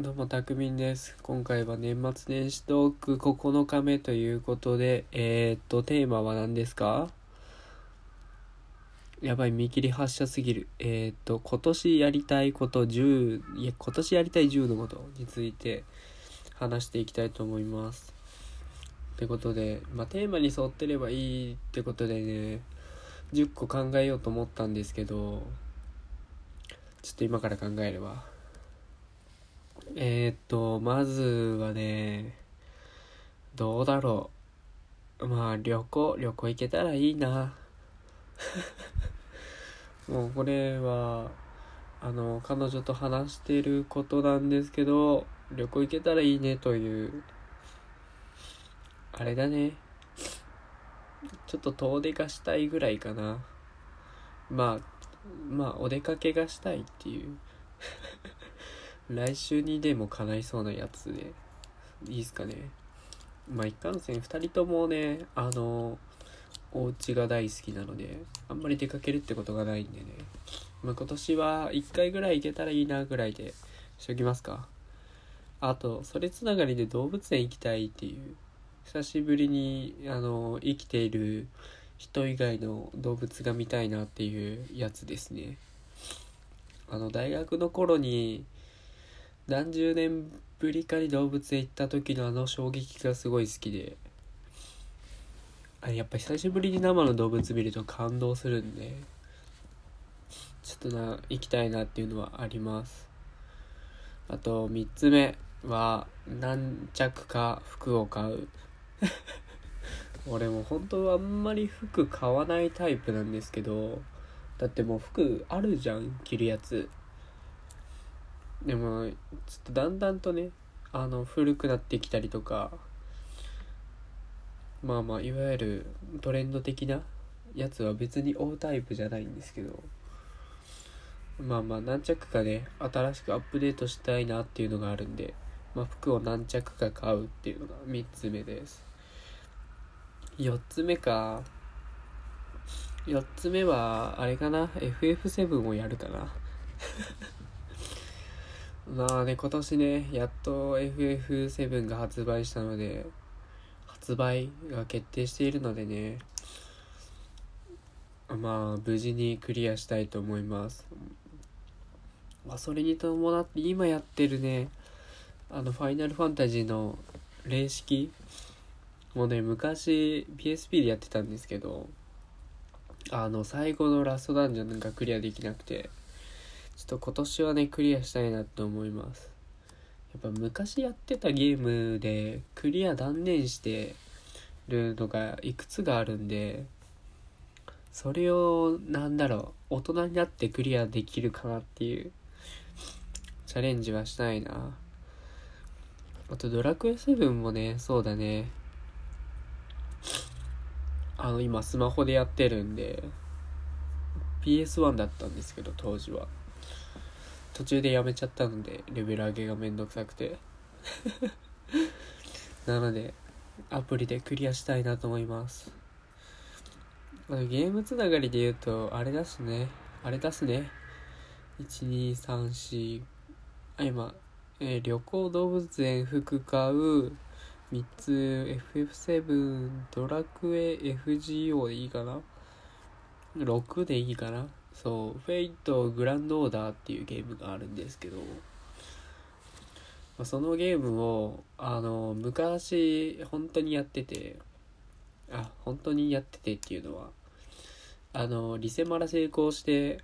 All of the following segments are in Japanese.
どうもたくみんです。今回は年末年始トーク9日目ということでえー、っとテーマは何ですか？やばい見切り発車すぎる。えー、っと今年やりたいこと10いや今年やりたい10のことについて話していきたいと思います。ってことでまあテーマに沿ってればいいってことでね10個考えようと思ったんですけどちょっと今から考えればえー、っと、まずはね、どうだろう。まあ、旅行、旅行行けたらいいな。もうこれは、あの、彼女と話してることなんですけど、旅行行けたらいいねという、あれだね。ちょっと遠出がしたいぐらいかな。まあ、まあ、お出かけがしたいっていう。来週にでも叶いそうなやつで。いいっすかね。まあ一貫性2人ともねあのお家が大好きなのであんまり出かけるってことがないんでね。まあ今年は1回ぐらい行けたらいいなぐらいでしときますか。あとそれつながりで動物園行きたいっていう久しぶりにあの生きている人以外の動物が見たいなっていうやつですね。あの大学の頃に何十年ぶりかに動物園行った時のあの衝撃がすごい好きで。あやっぱ久しぶりに生の動物見ると感動するんで。ちょっとな行きたいなっていうのはあります。あと3つ目は何着か服を買う。俺も本当はあんまり服買わないタイプなんですけど。だってもう服あるじゃん着るやつ。でもちょっとだんだんとねあの古くなってきたりとかまあまあいわゆるトレンド的なやつは別に追うタイプじゃないんですけどまあまあ何着かね新しくアップデートしたいなっていうのがあるんで、まあ、服を何着か買うっていうのが3つ目です。4つ目か。4つ目はあれかな FF7 をやるかな。まあね、今年ね、やっと FF7 が発売したので、発売が決定しているのでね、まあ、無事にクリアしたいと思います。まあ、それに伴って今やってるね、あの、ファイナルファンタジーの霊式もね、昔 PSP でやってたんですけど、あの、最後のラストダンジョンがクリアできなくて、ちょっと今年はねクリアしたいなと思います。やっぱ昔やってたゲームでクリア断念してるのがいくつがあるんでそれをなんだろう大人になってクリアできるかなっていうチャレンジはしたいな。あとドラクエ7もねそうだね。あの今スマホでやってるんで PS1 だったんですけど当時は。途中でやめちゃったのでレベル上げがめんどくさくて。なのでアプリでクリアしたいなと思います。ゲームつながりで言うとあれだしね。あれ出すね。1234あ今、えー、旅行動物園服買う3つ FF7 ドラクエ FGO でいいかな？6でいいかな？そうフェイトグランドオーダーっていうゲームがあるんですけど、そのゲームをあの昔本当にやっててあ本当にやっててっていうのはあのリセマラ成功して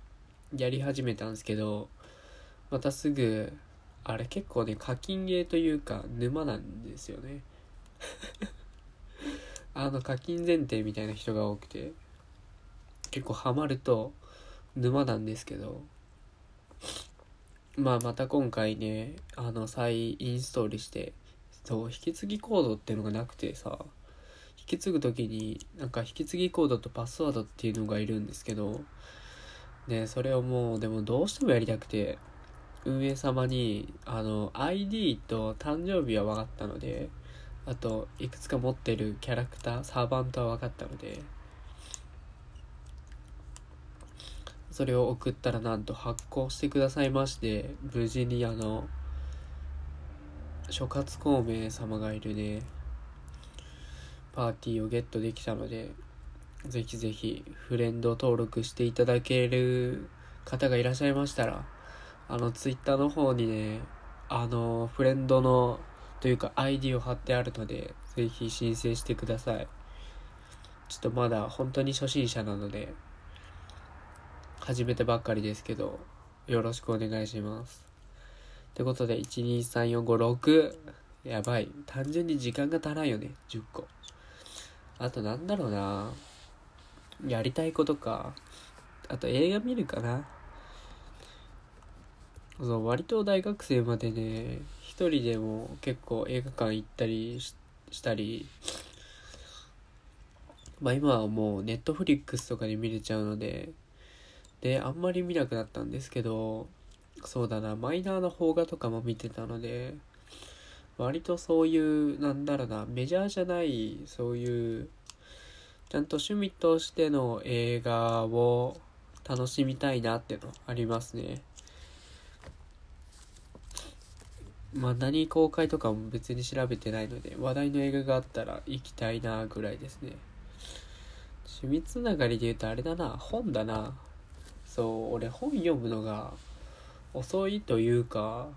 やり始めたんですけどまたすぐあれ結構ね課金ゲーというか沼なんですよね。あの課金前提みたいな人が多くて結構ハマると沼なんですけどまあまた今回ねあの再インストールしてそう引き継ぎコードっていうのがなくてさ引き継ぐ時になんか引き継ぎコードとパスワードっていうのがいるんですけどねそれをもうでもどうしてもやりたくて運営様にあの ID と誕生日は分かったのであといくつか持ってるキャラクターサーバントは分かったのでそれを送ったらなんと発行してくださいまして無事にあの諸葛孔明様がいるねパーティーをゲットできたのでぜひぜひフレンド登録していただける方がいらっしゃいましたらあのツイッターの方にねあのフレンドのというか ID を貼ってあるのでぜひ申請してください。ちょっとまだ本当に初心者なので始めてばっかりですけどよろしくお願いします。ってことで123456やばい。単純に時間が足らんよね。10個あとなんだろうな。やりたいことか。あと映画見るかな。そう割と大学生までね一人でも結構映画館行ったりしたり。まあ今はもうネットフリックスとかで見れちゃうのでであんまり見なくなったんですけどそうだなマイナーな邦画とかも見てたので割とそういうなんだろうなメジャーじゃないそういうちゃんと趣味としての映画を楽しみたいなってのありますね。まあ何公開とかも別に調べてないので話題の映画があったら行きたいなぐらいですね。趣味つながりで言うとあれだな本だな。そう俺本読むのが遅いというか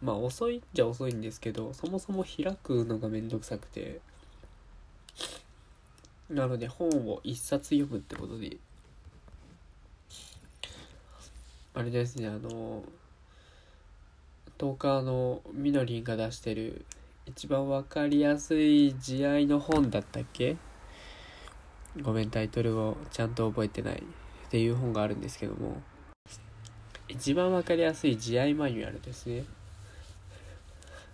まあ遅いっちゃ遅いんですけどそもそも開くのがめんどくさくて。なので本を一冊読むってことで。あれですねあのトーカーのみのりんが出してる一番わかりやすい慈愛の本だったっけ？ごめんタイトルをちゃんと覚えてない。っていう本があるんですけども。一番わかりやすい慈愛マニュアルですね。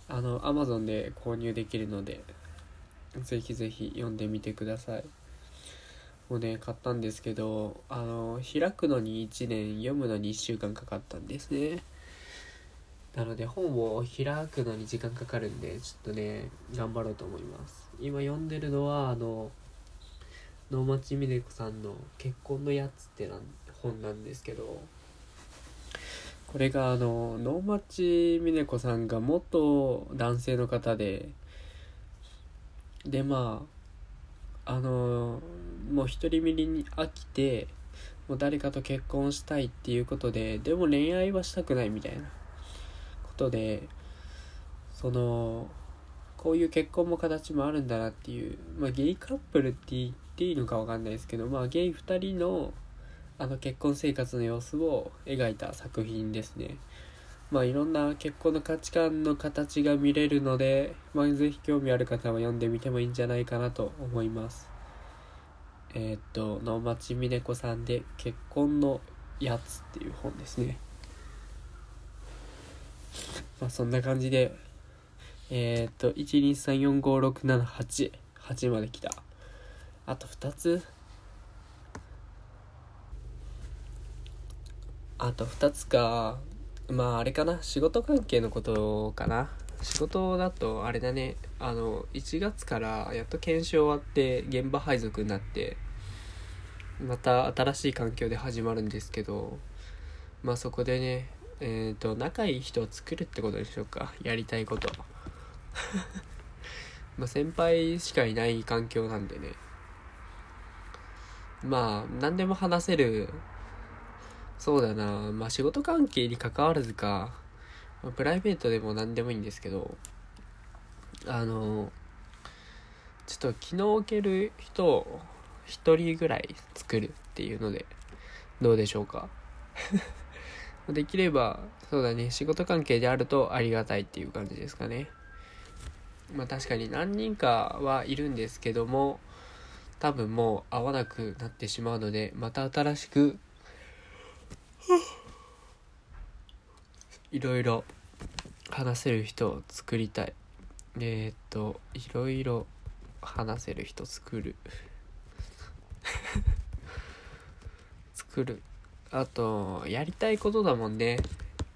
あの Amazon で購入できるのでぜひぜひ読んでみてください。もうね買ったんですけどあの開くのに1年読むのに1週間かかったんですね。なので本を開くのに時間かかるんでちょっとね頑張ろうと思います。今読んでるのはあの能町みね子さんの「結婚のやつ」ってな本なんですけどこれがあの能町みね子さんが元男性の方ででまああのもう独り身に飽きてもう誰かと結婚したいっていうことででも恋愛はしたくないみたいなことでそのこういう結婚も形もあるんだなっていうまあゲイカップルって言ってていいのか分かんないですけどまあゲイ2人のあの結婚生活の様子を描いた作品ですね。まあいろんな結婚の価値観の形が見れるので、まあ、ぜひ興味ある方は読んでみてもいいんじゃないかなと思います。えー、っと能町みね子さんで「結婚のやつ」っていう本ですね。まあそんな感じでえー、っと123456788まで来た。あと2つ。あと2つか。まああれかな。仕事関係のことかな。仕事だとあれだね。あの1月からやっと研修終わって現場配属になってまた新しい環境で始まるんですけどまあそこでねえっ、ー、と仲いい人を作るってことでしょうか。やりたいこと。まあ先輩しかいない環境なんでね。まあ何でも話せる。そうだな。まあ仕事関係に関わらずか、まあ、プライベートでも何でもいいんですけど。あのちょっと気の置ける人を1人ぐらい作るっていうのでどうでしょうか？できればそうだね。仕事関係であるとありがたいっていう感じですかね。まあ確かに何人かはいるんですけども多分もう会わなくなってしまうのでまた新しく いろいろ話せる人を作りたい。えー、っといろいろ話せる人作る。作る。あとやりたいことだもんね。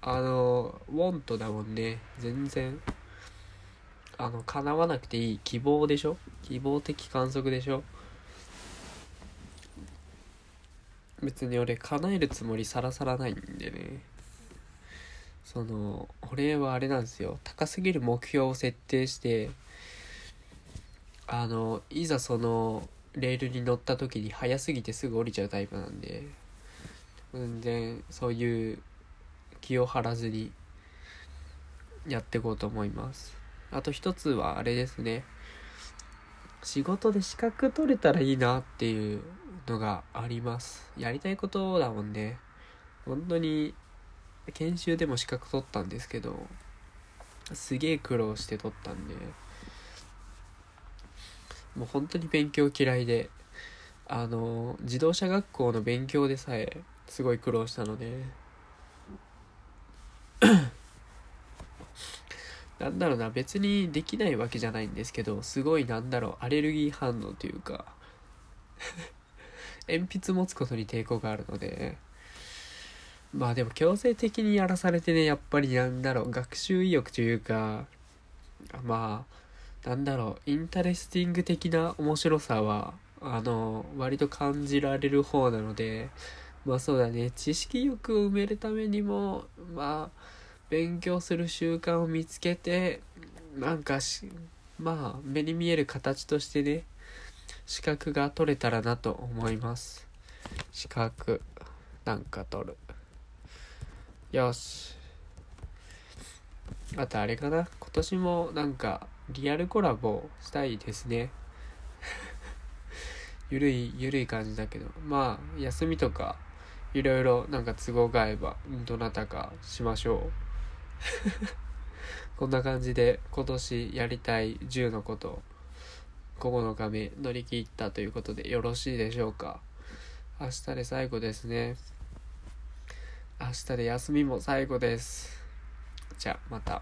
あのウォントだもんね。全然あの叶わなくていい。希望でしょ？希望的観測でしょ？別に俺叶えるつもりさらさらないんでね。その俺はあれなんですよ。高すぎる目標を設定してあのいざそのレールに乗った時に速すぎてすぐ降りちゃうタイプなんで全然そういう気を張らずにやっていこうと思います。あと一つはあれですね。仕事で資格取れたらいいなっていうのがあります。やりたいことだもんね。本当に研修でも資格取ったんですけどすげえ苦労して取ったんでもう本当に勉強嫌いであの自動車学校の勉強でさえすごい苦労したので なんだろうな別にできないわけじゃないんですけどすごいなんだろうアレルギー反応というか鉛筆持つことに抵抗があるので。まあでも強制的にやらされてねやっぱりなんだろう学習意欲というかまあなんだろう interesting 的な面白さはあの割と感じられる方なのでまあそうだね知識欲を埋めるためにもまあ勉強する習慣を見つけてなんかしまあ目に見える形としてね資格が取れたらなと思います。資格なんか取る。よし。あとあれかな。今年もなんかリアルコラボしたいですね。ゆるいゆるい感じだけど。まあ休みとかいろいろなんか都合が合えばどなたかしましょう。こんな感じで今年やりたい10のこと9日目乗り切ったということでよろしいでしょうか？明日で最後ですね。明日で休みも最後です。じゃあまた。